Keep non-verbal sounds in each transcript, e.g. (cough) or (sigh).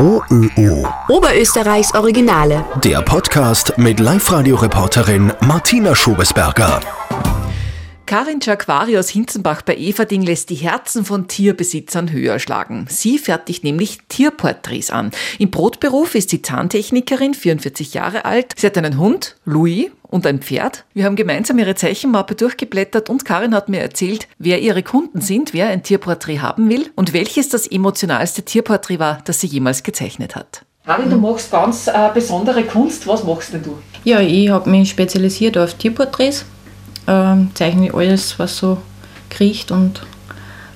OÖO. Oberösterreichs Originale. Der Podcast mit Live-Radio-Reporterin Martina Schobesberger. Karin Jacquari aus Hinzenbach bei Everding lässt die Herzen von Tierbesitzern höher schlagen. Sie fertigt nämlich Tierporträts an. Im Brotberuf ist sie Zahntechnikerin, 44 Jahre alt. Sie hat einen Hund, Louis, und ein Pferd. Wir haben gemeinsam ihre Zeichenmappe durchgeblättert und Karin hat mir erzählt, wer ihre Kunden sind, wer ein Tierporträt haben will und welches das emotionalste Tierporträt war, das sie jemals gezeichnet hat. Karin, du machst ganz äh, besondere Kunst. Was machst denn du? Ja, ich habe mich spezialisiert auf Tierporträts ähm, zeichne ich alles, was so kriecht und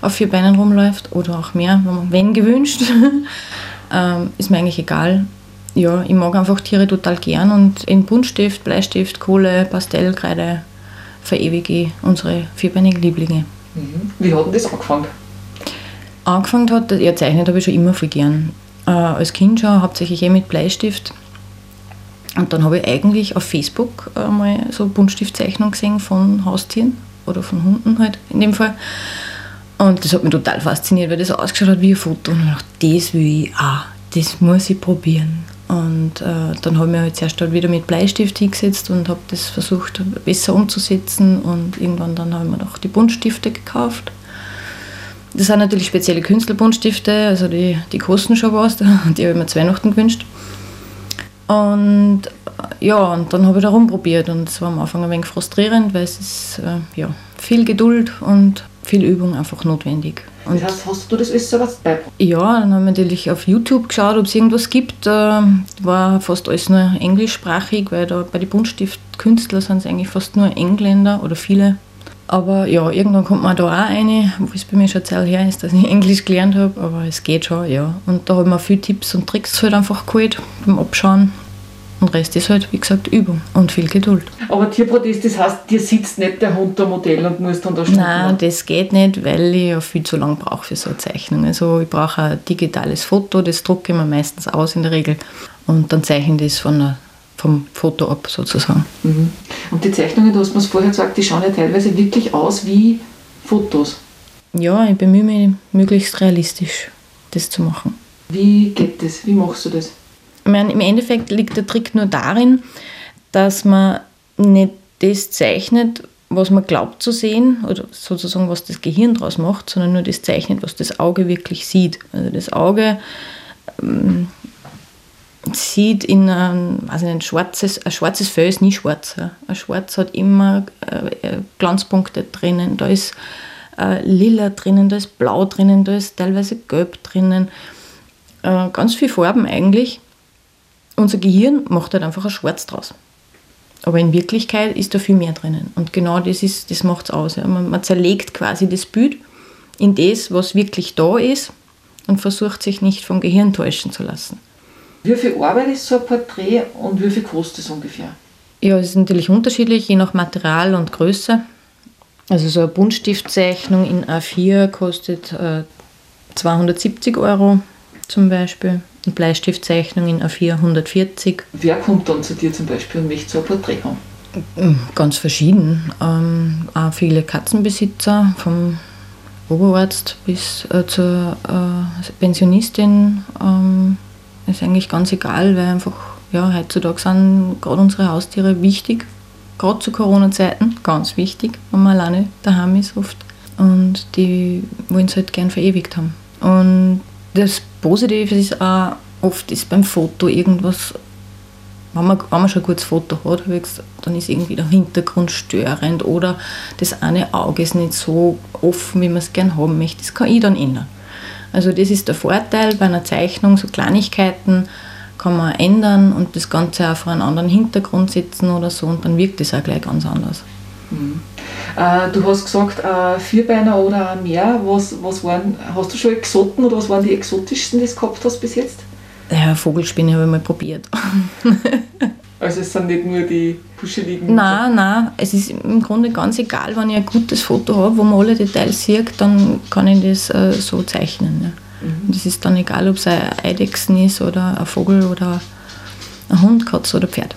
auf vier Beinen rumläuft oder auch mehr, wenn gewünscht. (laughs) ähm, ist mir eigentlich egal. Ja, ich mag einfach Tiere total gern und in Buntstift, Bleistift, Kohle, Pastellkreide verewige ich unsere vierbeinigen Lieblinge. Mhm. Wie hat denn das angefangen? Angefangen hat, ja, zeichnet habe ich schon immer viel gern. Äh, als Kind schon hauptsächlich eh mit Bleistift und dann habe ich eigentlich auf Facebook mal so Buntstiftzeichnungen gesehen von Haustieren oder von Hunden halt in dem Fall. Und das hat mich total fasziniert, weil das ausgeschaut hat wie ein Foto. Und ich dachte, das will ich auch, das muss ich probieren. Und äh, dann habe ich mich halt zuerst halt wieder mit Bleistift hingesetzt und habe das versucht besser umzusetzen. Und irgendwann dann habe ich mir noch die Buntstifte gekauft. Das sind natürlich spezielle Künstlerbuntstifte, also die, die kosten schon was. (laughs) Die habe ich mir zu Weihnachten gewünscht. Und ja, und dann habe ich da rumprobiert und es war am Anfang ein wenig frustrierend, weil es ist äh, ja, viel Geduld und viel Übung einfach notwendig. Und das heißt, hast du das alles selber beigebracht? Ja, dann habe ich natürlich auf YouTube geschaut, ob es irgendwas gibt. Äh, war fast alles nur englischsprachig, weil da bei den Buntstiftkünstlern sind es eigentlich fast nur Engländer oder viele. Aber ja, irgendwann kommt man da auch rein, wo es bei mir schon Zeit her ist, dass ich Englisch gelernt habe, aber es geht schon, ja. Und da habe ich mir viele Tipps und Tricks halt einfach geholt beim Abschauen. Und Rest ist halt, wie gesagt, Übung und viel Geduld. Aber Tierprotest, das heißt, dir sitzt nicht der Hund am Modell und muss dann da stehen? Nein, das geht nicht, weil ich ja viel zu lange brauche für so eine Zeichnung. Also ich brauche ein digitales Foto, das drucke ich mir meistens aus in der Regel. Und dann zeichne ich das von der, vom Foto ab sozusagen. Mhm. Und die Zeichnungen, du hast mir es vorher gesagt, die schauen ja teilweise wirklich aus wie Fotos. Ja, ich bemühe mich, möglichst realistisch das zu machen. Wie geht das? Wie machst du das? Meine, im Endeffekt liegt der Trick nur darin, dass man nicht das zeichnet, was man glaubt zu sehen, oder sozusagen, was das Gehirn daraus macht, sondern nur das zeichnet, was das Auge wirklich sieht. Also das Auge ähm, sieht in einem, also ein schwarzes, ein schwarzes Fell ist nie schwarz. Ja. Ein Schwarz hat immer äh, Glanzpunkte drinnen, da ist äh, lila drinnen, da ist blau drinnen, da ist teilweise gelb drinnen. Äh, ganz viele Farben eigentlich unser Gehirn macht halt einfach ein Schwarz draus. Aber in Wirklichkeit ist da viel mehr drinnen. Und genau das, das macht es aus. Ja. Man, man, zerlegt quasi das Bild in das, was wirklich da ist und versucht sich nicht vom Gehirn täuschen zu lassen. Wie viel Arbeit ist so ein Porträt und wie viel kostet es ungefähr? Ja, es ist natürlich unterschiedlich, je nach Material und Größe. Also so eine Buntstiftzeichnung in A4 kostet äh, 270 Euro zum Beispiel. Bleistiftzeichnung in A4 140. Wer kommt dann zu dir zum Beispiel und möchte so ein Porträt haben? Mm, ganz verschieden. Ähm, auch viele Katzenbesitzer, vom Oberarzt bis äh, zur äh, Pensionistin. Ähm, ist eigentlich ganz egal, weil einfach ja, heutzutage sind gerade unsere Haustiere wichtig. Gerade zu Corona-Zeiten, ganz wichtig, wenn man alleine daheim ist oft. Und die wollen es halt gern verewigt haben. Und das Positive ist auch, oft ist beim Foto irgendwas, wenn man, wenn man schon ein gutes Foto hat, dann ist irgendwie der Hintergrund störend oder das eine Auge ist nicht so offen, wie man es gern haben möchte. Das kann ich dann ändern. Also das ist der Vorteil bei einer Zeichnung, so Kleinigkeiten kann man ändern und das Ganze auch vor einen anderen Hintergrund setzen oder so und dann wirkt es auch gleich ganz anders. Mhm. Äh, du hast gesagt, äh, Vierbeiner oder mehr. Was, was waren, hast du schon Exoten oder was waren die exotischsten, die du gehabt hast bis jetzt? Ja, Vogelspinne habe ich mal probiert. (laughs) also es sind nicht nur die puscheligen... Nein, nein, es ist im Grunde ganz egal, wenn ich ein gutes Foto habe, wo man alle Details sieht, dann kann ich das äh, so zeichnen. Ja. Mhm. Das ist dann egal, ob es ein Eidechsen ist oder ein Vogel oder ein Hund, Katze oder Pferd.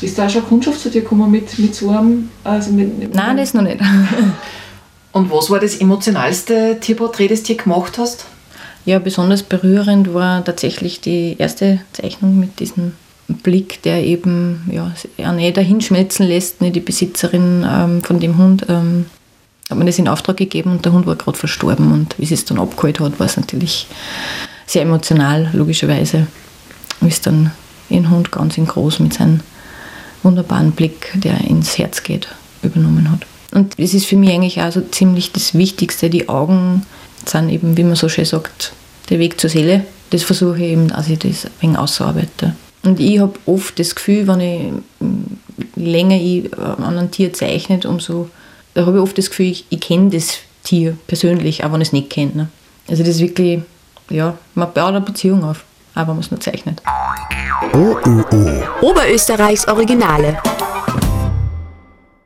Ist da auch schon Kundschaft zu dir gekommen mit, mit so einem... Also mit, mit Nein, das noch nicht. (laughs) Und was war das emotionalste Tierporträt, das du gemacht hast? Ja, besonders berührend war tatsächlich die erste Zeichnung mit diesem Blick, der eben ja, eine dahinschmelzen lässt, ne, die Besitzerin ähm, von dem Hund. Ähm, hat man das in Auftrag gegeben und der Hund war gerade verstorben und wie sie es dann abgeholt hat, war es natürlich sehr emotional, logischerweise. Wie es dann den Hund ganz in groß mit seinem wunderbaren Blick, der ins Herz geht, übernommen hat. Und es ist für mich eigentlich auch so ziemlich das Wichtigste. Die Augen sind eben, wie man so schön sagt, der Weg zur Seele. Das versuche ich eben, dass ich das ein wenig ausarbeite. Und ich habe oft das Gefühl, wenn ich länger ich an einem Tier zeichne, umso, da habe ich oft das Gefühl, ich, ich kenne das Tier persönlich, auch wenn ich es nicht kenne. Ne? Also das ist wirklich, ja, man baut eine Beziehung auf, auch wenn man es nur zeichnet. OÖO. Oberösterreichs Originale.